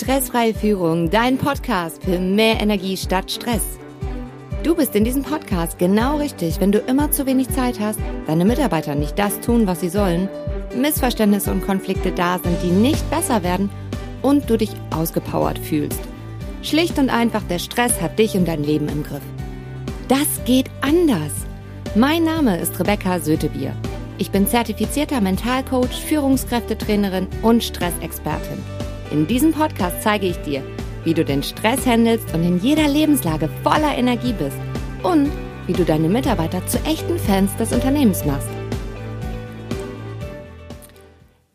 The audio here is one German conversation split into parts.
Stressfreie Führung, dein Podcast für mehr Energie statt Stress. Du bist in diesem Podcast genau richtig, wenn du immer zu wenig Zeit hast, deine Mitarbeiter nicht das tun, was sie sollen, Missverständnisse und Konflikte da sind, die nicht besser werden und du dich ausgepowert fühlst. Schlicht und einfach, der Stress hat dich und dein Leben im Griff. Das geht anders. Mein Name ist Rebecca Sötebier. Ich bin zertifizierter Mentalcoach, Führungskräftetrainerin und Stressexpertin. In diesem Podcast zeige ich dir, wie du den Stress handelst und in jeder Lebenslage voller Energie bist und wie du deine Mitarbeiter zu echten Fans des Unternehmens machst.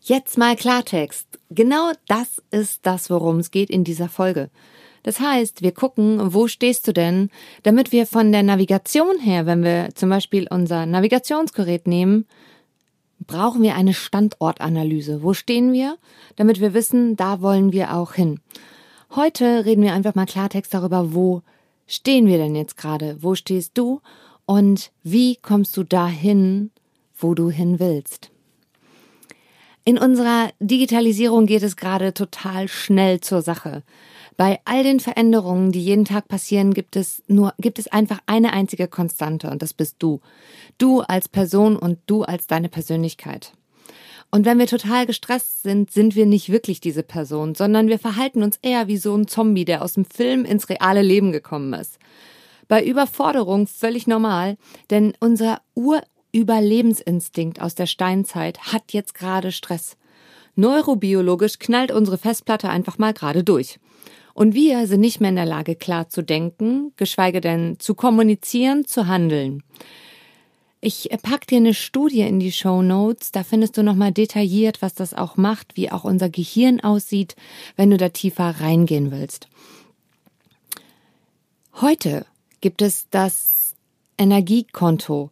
Jetzt mal Klartext. Genau das ist das, worum es geht in dieser Folge. Das heißt, wir gucken, wo stehst du denn, damit wir von der Navigation her, wenn wir zum Beispiel unser Navigationsgerät nehmen, brauchen wir eine Standortanalyse. Wo stehen wir? Damit wir wissen, da wollen wir auch hin. Heute reden wir einfach mal Klartext darüber, wo stehen wir denn jetzt gerade? Wo stehst du? Und wie kommst du dahin, wo du hin willst? In unserer Digitalisierung geht es gerade total schnell zur Sache. Bei all den Veränderungen, die jeden Tag passieren, gibt es nur, gibt es einfach eine einzige Konstante und das bist du. Du als Person und du als deine Persönlichkeit. Und wenn wir total gestresst sind, sind wir nicht wirklich diese Person, sondern wir verhalten uns eher wie so ein Zombie, der aus dem Film ins reale Leben gekommen ist. Bei Überforderung völlig normal, denn unser Urüberlebensinstinkt aus der Steinzeit hat jetzt gerade Stress. Neurobiologisch knallt unsere Festplatte einfach mal gerade durch. Und wir sind nicht mehr in der Lage, klar zu denken, geschweige denn zu kommunizieren, zu handeln. Ich pack dir eine Studie in die Show Notes. Da findest du nochmal detailliert, was das auch macht, wie auch unser Gehirn aussieht, wenn du da tiefer reingehen willst. Heute gibt es das Energiekonto.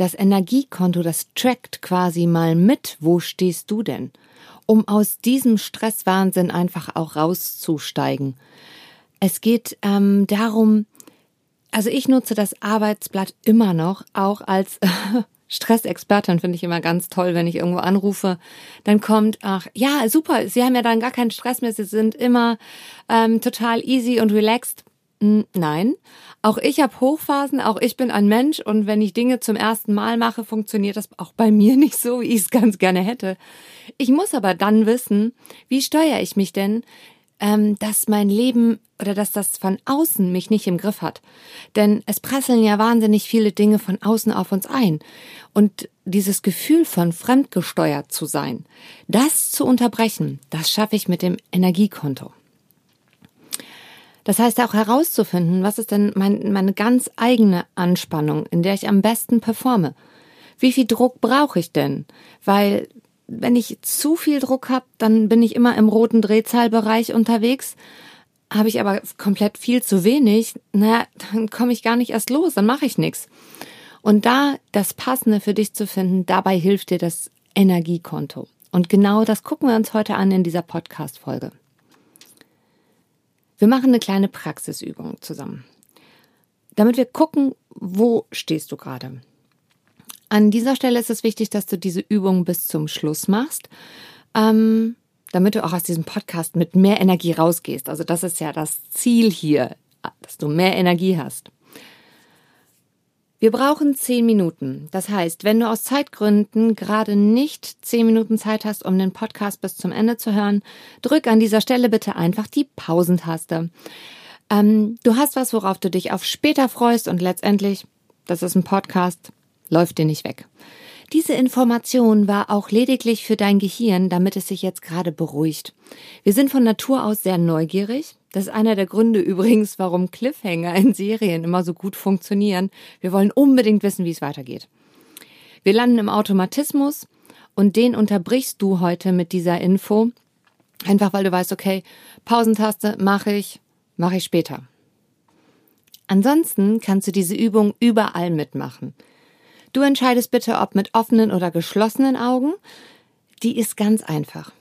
Das Energiekonto, das trackt quasi mal mit, wo stehst du denn? um aus diesem Stresswahnsinn einfach auch rauszusteigen. Es geht ähm, darum, also ich nutze das Arbeitsblatt immer noch, auch als Stressexpertin finde ich immer ganz toll, wenn ich irgendwo anrufe, dann kommt, ach ja, super, Sie haben ja dann gar keinen Stress mehr, Sie sind immer ähm, total easy und relaxed. Nein, auch ich habe Hochphasen, auch ich bin ein Mensch und wenn ich Dinge zum ersten Mal mache, funktioniert das auch bei mir nicht so, wie ich es ganz gerne hätte. Ich muss aber dann wissen, wie steuere ich mich denn, ähm, dass mein Leben oder dass das von außen mich nicht im Griff hat. Denn es prasseln ja wahnsinnig viele Dinge von außen auf uns ein. Und dieses Gefühl von fremdgesteuert zu sein, das zu unterbrechen, das schaffe ich mit dem Energiekonto. Das heißt auch herauszufinden, was ist denn mein, meine ganz eigene Anspannung, in der ich am besten performe. Wie viel Druck brauche ich denn? Weil wenn ich zu viel Druck habe, dann bin ich immer im roten Drehzahlbereich unterwegs. Habe ich aber komplett viel zu wenig, naja, dann komme ich gar nicht erst los, dann mache ich nichts. Und da das Passende für dich zu finden, dabei hilft dir das Energiekonto. Und genau das gucken wir uns heute an in dieser Podcast-Folge. Wir machen eine kleine Praxisübung zusammen, damit wir gucken, wo stehst du gerade. An dieser Stelle ist es wichtig, dass du diese Übung bis zum Schluss machst, ähm, damit du auch aus diesem Podcast mit mehr Energie rausgehst. Also das ist ja das Ziel hier, dass du mehr Energie hast. Wir brauchen zehn Minuten. Das heißt, wenn du aus Zeitgründen gerade nicht zehn Minuten Zeit hast, um den Podcast bis zum Ende zu hören, drück an dieser Stelle bitte einfach die Pausentaste. Ähm, du hast was, worauf du dich auf später freust und letztendlich, das ist ein Podcast, läuft dir nicht weg. Diese Information war auch lediglich für dein Gehirn, damit es sich jetzt gerade beruhigt. Wir sind von Natur aus sehr neugierig. Das ist einer der Gründe übrigens, warum Cliffhanger in Serien immer so gut funktionieren. Wir wollen unbedingt wissen, wie es weitergeht. Wir landen im Automatismus und den unterbrichst du heute mit dieser Info. Einfach weil du weißt, okay, Pausentaste mache ich, mache ich später. Ansonsten kannst du diese Übung überall mitmachen. Du entscheidest bitte, ob mit offenen oder geschlossenen Augen. Die ist ganz einfach.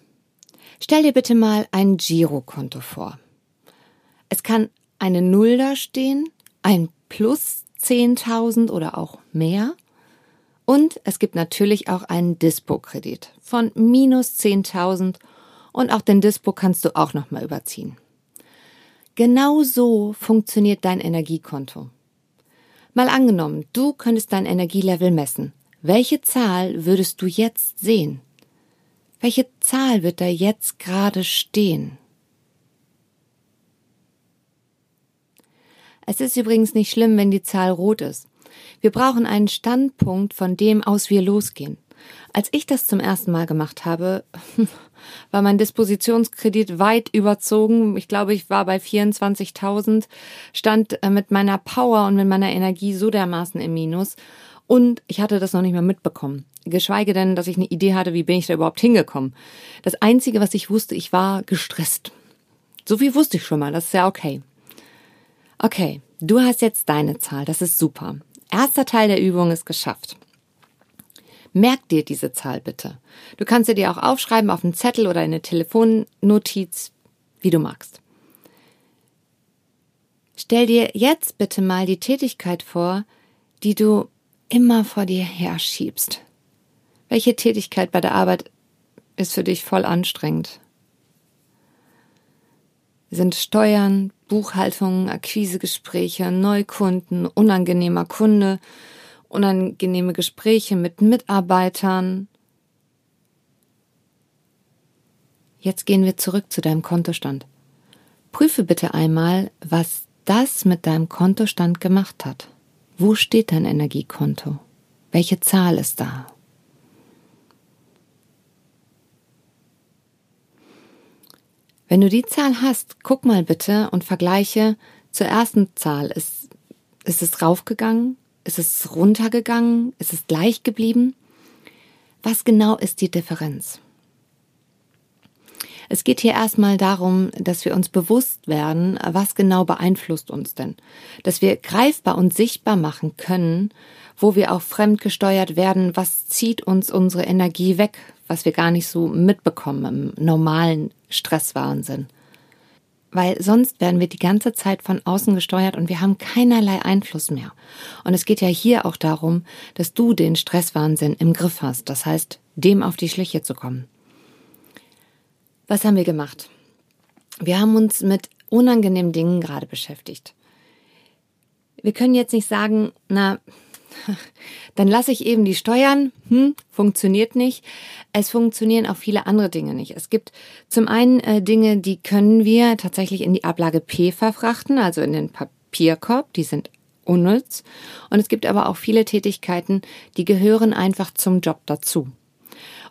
Stell dir bitte mal ein Girokonto vor. Es kann eine Null da stehen, ein Plus 10.000 oder auch mehr. Und es gibt natürlich auch einen Dispo-Kredit von minus 10.000 Und auch den Dispo kannst du auch nochmal überziehen. Genau so funktioniert dein Energiekonto. Mal angenommen, du könntest dein Energielevel messen. Welche Zahl würdest du jetzt sehen? Welche Zahl wird da jetzt gerade stehen? Es ist übrigens nicht schlimm, wenn die Zahl rot ist. Wir brauchen einen Standpunkt, von dem aus wir losgehen. Als ich das zum ersten Mal gemacht habe, war mein Dispositionskredit weit überzogen. Ich glaube, ich war bei 24.000, stand äh, mit meiner Power und mit meiner Energie so dermaßen im Minus. Und ich hatte das noch nicht mal mitbekommen. Geschweige denn, dass ich eine Idee hatte, wie bin ich da überhaupt hingekommen. Das Einzige, was ich wusste, ich war gestresst. So viel wusste ich schon mal, das ist ja okay. Okay, du hast jetzt deine Zahl, das ist super. Erster Teil der Übung ist geschafft. Merk dir diese Zahl bitte. Du kannst sie dir auch aufschreiben auf einen Zettel oder eine Telefonnotiz, wie du magst. Stell dir jetzt bitte mal die Tätigkeit vor, die du immer vor dir herschiebst. Welche Tätigkeit bei der Arbeit ist für dich voll anstrengend? Sind Steuern, Buchhaltung, Akquisegespräche, Neukunden, unangenehmer Kunde, unangenehme Gespräche mit Mitarbeitern. Jetzt gehen wir zurück zu deinem Kontostand. Prüfe bitte einmal, was das mit deinem Kontostand gemacht hat. Wo steht dein Energiekonto? Welche Zahl ist da? Wenn du die Zahl hast, guck mal bitte und vergleiche zur ersten Zahl. Ist, ist es raufgegangen? Ist es runtergegangen? Ist es gleich geblieben? Was genau ist die Differenz? Es geht hier erstmal darum, dass wir uns bewusst werden, was genau beeinflusst uns denn. Dass wir greifbar und sichtbar machen können, wo wir auch fremdgesteuert werden, was zieht uns unsere Energie weg, was wir gar nicht so mitbekommen im normalen Stresswahnsinn weil sonst werden wir die ganze Zeit von außen gesteuert und wir haben keinerlei Einfluss mehr. Und es geht ja hier auch darum, dass du den Stresswahnsinn im Griff hast, das heißt, dem auf die Schliche zu kommen. Was haben wir gemacht? Wir haben uns mit unangenehmen Dingen gerade beschäftigt. Wir können jetzt nicht sagen, na, dann lasse ich eben die Steuern. Hm, funktioniert nicht. Es funktionieren auch viele andere Dinge nicht. Es gibt zum einen äh, Dinge, die können wir tatsächlich in die Ablage P verfrachten, also in den Papierkorb. Die sind unnütz. Und es gibt aber auch viele Tätigkeiten, die gehören einfach zum Job dazu.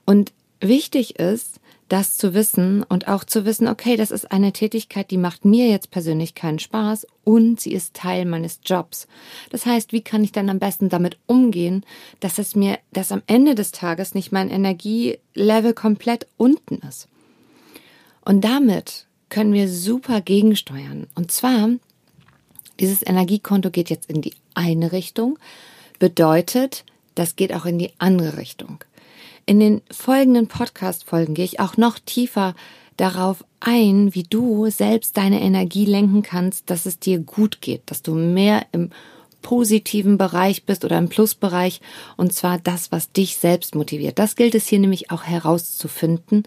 Und wichtig ist, das zu wissen und auch zu wissen, okay, das ist eine Tätigkeit, die macht mir jetzt persönlich keinen Spaß und sie ist Teil meines Jobs. Das heißt, wie kann ich dann am besten damit umgehen, dass es mir, dass am Ende des Tages nicht mein Energielevel komplett unten ist? Und damit können wir super gegensteuern. Und zwar, dieses Energiekonto geht jetzt in die eine Richtung, bedeutet, das geht auch in die andere Richtung. In den folgenden Podcast-Folgen gehe ich auch noch tiefer darauf ein, wie du selbst deine Energie lenken kannst, dass es dir gut geht, dass du mehr im positiven Bereich bist oder im Plusbereich und zwar das, was dich selbst motiviert. Das gilt es hier nämlich auch herauszufinden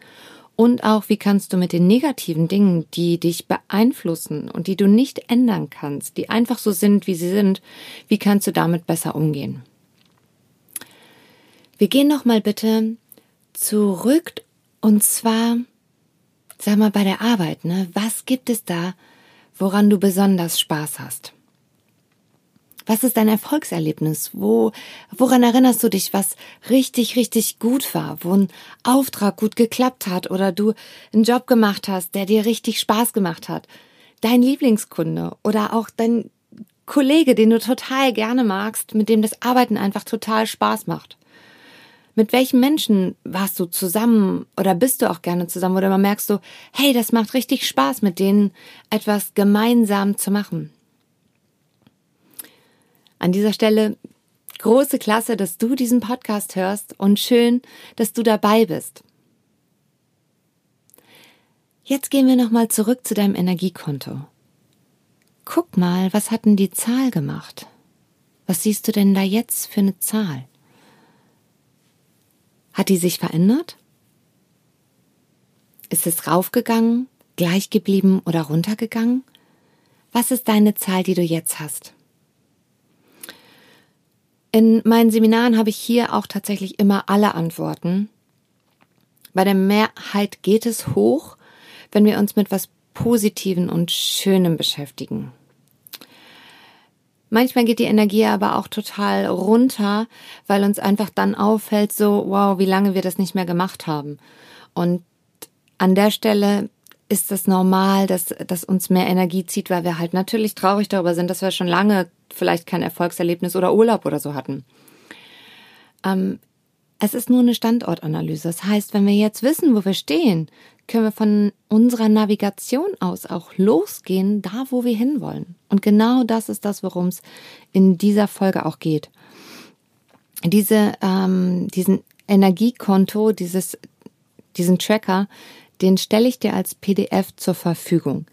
und auch, wie kannst du mit den negativen Dingen, die dich beeinflussen und die du nicht ändern kannst, die einfach so sind, wie sie sind, wie kannst du damit besser umgehen? Wir gehen noch mal bitte zurück und zwar, sag mal, bei der Arbeit, ne? Was gibt es da, woran du besonders Spaß hast? Was ist dein Erfolgserlebnis? Wo, woran erinnerst du dich, was richtig, richtig gut war, wo ein Auftrag gut geklappt hat oder du einen Job gemacht hast, der dir richtig Spaß gemacht hat? Dein Lieblingskunde oder auch dein Kollege, den du total gerne magst, mit dem das Arbeiten einfach total Spaß macht. Mit welchen Menschen warst du zusammen oder bist du auch gerne zusammen oder man merkst du, hey, das macht richtig Spaß, mit denen etwas gemeinsam zu machen. An dieser Stelle große Klasse, dass du diesen Podcast hörst und schön, dass du dabei bist. Jetzt gehen wir nochmal zurück zu deinem Energiekonto. Guck mal, was hat denn die Zahl gemacht? Was siehst du denn da jetzt für eine Zahl? Hat die sich verändert? Ist es raufgegangen, gleich geblieben oder runtergegangen? Was ist deine Zahl, die du jetzt hast? In meinen Seminaren habe ich hier auch tatsächlich immer alle Antworten. Bei der Mehrheit geht es hoch, wenn wir uns mit was Positiven und Schönem beschäftigen. Manchmal geht die Energie aber auch total runter, weil uns einfach dann auffällt, so, wow, wie lange wir das nicht mehr gemacht haben. Und an der Stelle ist es normal, dass, dass uns mehr Energie zieht, weil wir halt natürlich traurig darüber sind, dass wir schon lange vielleicht kein Erfolgserlebnis oder Urlaub oder so hatten. Ähm, es ist nur eine Standortanalyse. Das heißt, wenn wir jetzt wissen, wo wir stehen, können wir von unserer Navigation aus auch losgehen, da wo wir hinwollen. Und genau das ist das, worum es in dieser Folge auch geht. Diese, ähm, diesen Energiekonto, dieses, diesen Tracker, den stelle ich dir als PDF zur Verfügung.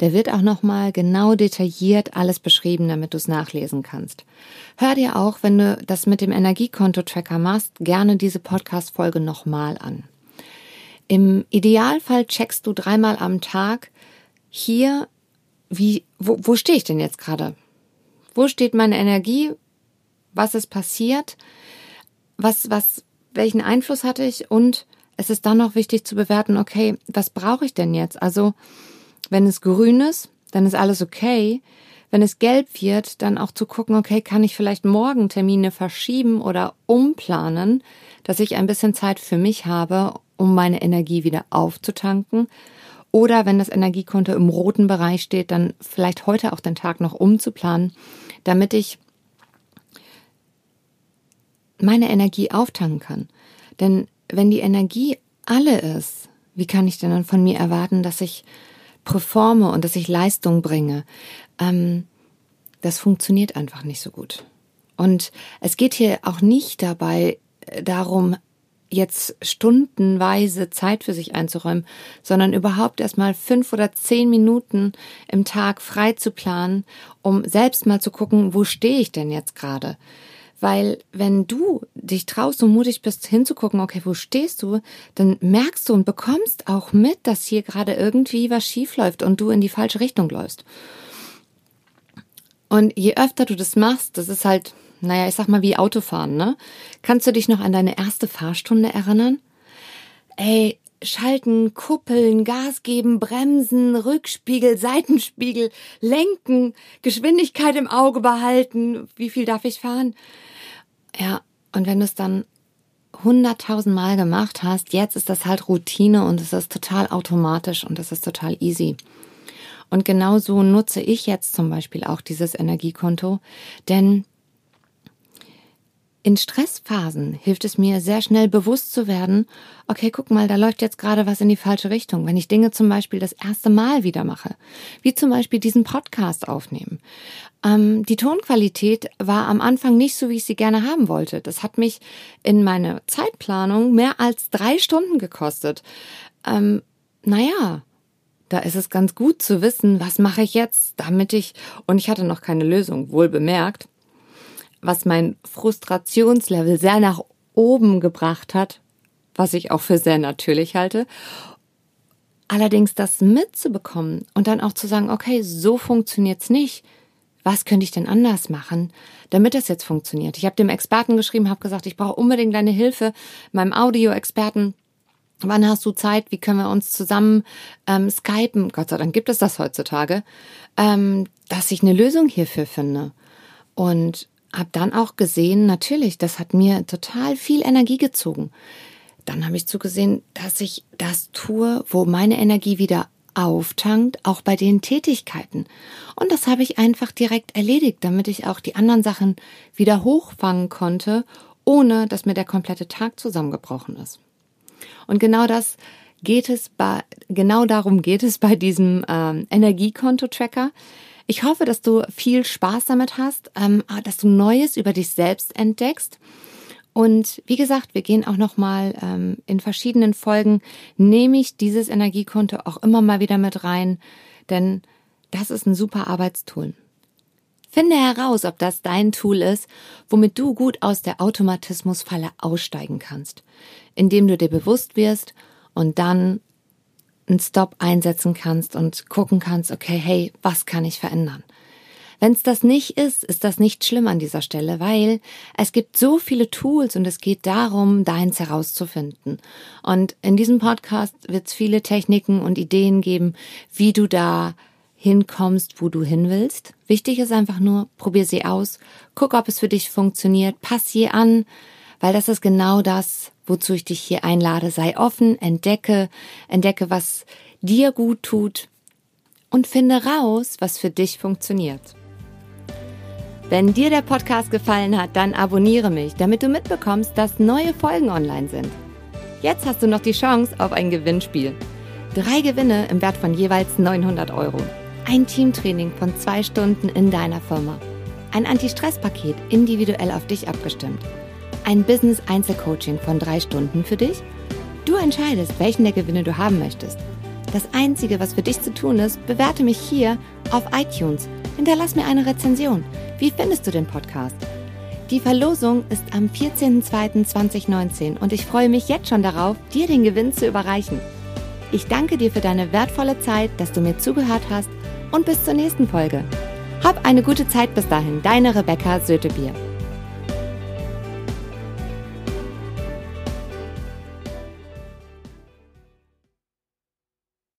Der wird auch nochmal genau detailliert alles beschrieben, damit du es nachlesen kannst. Hör dir auch, wenn du das mit dem Energiekonto-Tracker machst, gerne diese Podcast-Folge nochmal an. Im Idealfall checkst du dreimal am Tag hier, wie, wo, wo stehe ich denn jetzt gerade? Wo steht meine Energie? Was ist passiert? Was, was, welchen Einfluss hatte ich? Und es ist dann noch wichtig zu bewerten, okay, was brauche ich denn jetzt? Also, wenn es grün ist, dann ist alles okay. Wenn es gelb wird, dann auch zu gucken, okay, kann ich vielleicht morgen Termine verschieben oder umplanen, dass ich ein bisschen Zeit für mich habe, um meine Energie wieder aufzutanken. Oder wenn das Energiekonto im roten Bereich steht, dann vielleicht heute auch den Tag noch umzuplanen, damit ich meine Energie auftanken kann. Denn wenn die Energie alle ist, wie kann ich denn dann von mir erwarten, dass ich performe und dass ich Leistung bringe? Ähm, das funktioniert einfach nicht so gut. Und es geht hier auch nicht dabei äh, darum, jetzt stundenweise Zeit für sich einzuräumen, sondern überhaupt erstmal fünf oder zehn Minuten im Tag frei zu planen, um selbst mal zu gucken, wo stehe ich denn jetzt gerade? Weil wenn du dich traust und mutig bist hinzugucken, okay, wo stehst du, dann merkst du und bekommst auch mit, dass hier gerade irgendwie was schief läuft und du in die falsche Richtung läufst. Und je öfter du das machst, das ist halt naja, ich sag mal wie Autofahren, ne? Kannst du dich noch an deine erste Fahrstunde erinnern? Ey, schalten, kuppeln, Gas geben, bremsen, Rückspiegel, Seitenspiegel, lenken, Geschwindigkeit im Auge behalten. Wie viel darf ich fahren? Ja, und wenn du es dann hunderttausend Mal gemacht hast, jetzt ist das halt Routine und es ist total automatisch und es ist total easy. Und genauso nutze ich jetzt zum Beispiel auch dieses Energiekonto, denn in Stressphasen hilft es mir sehr schnell bewusst zu werden, okay, guck mal, da läuft jetzt gerade was in die falsche Richtung. Wenn ich Dinge zum Beispiel das erste Mal wieder mache, wie zum Beispiel diesen Podcast aufnehmen. Ähm, die Tonqualität war am Anfang nicht so, wie ich sie gerne haben wollte. Das hat mich in meiner Zeitplanung mehr als drei Stunden gekostet. Ähm, naja, da ist es ganz gut zu wissen, was mache ich jetzt, damit ich, und ich hatte noch keine Lösung, wohl bemerkt, was mein Frustrationslevel sehr nach oben gebracht hat, was ich auch für sehr natürlich halte. Allerdings das mitzubekommen und dann auch zu sagen, okay, so funktioniert's nicht. Was könnte ich denn anders machen, damit das jetzt funktioniert? Ich habe dem Experten geschrieben, habe gesagt, ich brauche unbedingt deine Hilfe, meinem Audioexperten. Wann hast du Zeit? Wie können wir uns zusammen ähm, skypen? Gott sei Dank gibt es das heutzutage, ähm, dass ich eine Lösung hierfür finde. Und habe dann auch gesehen, natürlich, das hat mir total viel Energie gezogen. Dann habe ich zugesehen, dass ich das tue, wo meine Energie wieder auftankt, auch bei den Tätigkeiten. Und das habe ich einfach direkt erledigt, damit ich auch die anderen Sachen wieder hochfangen konnte, ohne dass mir der komplette Tag zusammengebrochen ist. Und genau das geht es bei, genau darum geht es bei diesem ähm, Energiekonto-Tracker. Ich hoffe, dass du viel Spaß damit hast, ähm, dass du Neues über dich selbst entdeckst. Und wie gesagt, wir gehen auch noch mal ähm, in verschiedenen Folgen nehme ich dieses Energiekonto auch immer mal wieder mit rein, denn das ist ein super Arbeitstool. Finde heraus, ob das dein Tool ist, womit du gut aus der Automatismusfalle aussteigen kannst, indem du dir bewusst wirst und dann einen Stop einsetzen kannst und gucken kannst, okay, hey, was kann ich verändern? Wenn es das nicht ist, ist das nicht schlimm an dieser Stelle, weil es gibt so viele Tools und es geht darum, deins herauszufinden. Und in diesem Podcast wird es viele Techniken und Ideen geben, wie du da hinkommst, wo du hin willst. Wichtig ist einfach nur, probier sie aus, guck, ob es für dich funktioniert, pass sie an, weil das ist genau das, wozu ich dich hier einlade. Sei offen, entdecke, entdecke, was dir gut tut und finde raus, was für dich funktioniert. Wenn dir der Podcast gefallen hat, dann abonniere mich, damit du mitbekommst, dass neue Folgen online sind. Jetzt hast du noch die Chance auf ein Gewinnspiel. Drei Gewinne im Wert von jeweils 900 Euro. Ein Teamtraining von zwei Stunden in deiner Firma. Ein Anti-Stress-Paket individuell auf dich abgestimmt. Ein Business-Einzelcoaching von drei Stunden für dich. Du entscheidest, welchen der Gewinne du haben möchtest. Das Einzige, was für dich zu tun ist, bewerte mich hier auf iTunes. Hinterlass mir eine Rezension. Wie findest du den Podcast? Die Verlosung ist am 14.02.2019 und ich freue mich jetzt schon darauf, dir den Gewinn zu überreichen. Ich danke dir für deine wertvolle Zeit, dass du mir zugehört hast und bis zur nächsten Folge. Hab eine gute Zeit bis dahin, deine Rebecca Sötebier.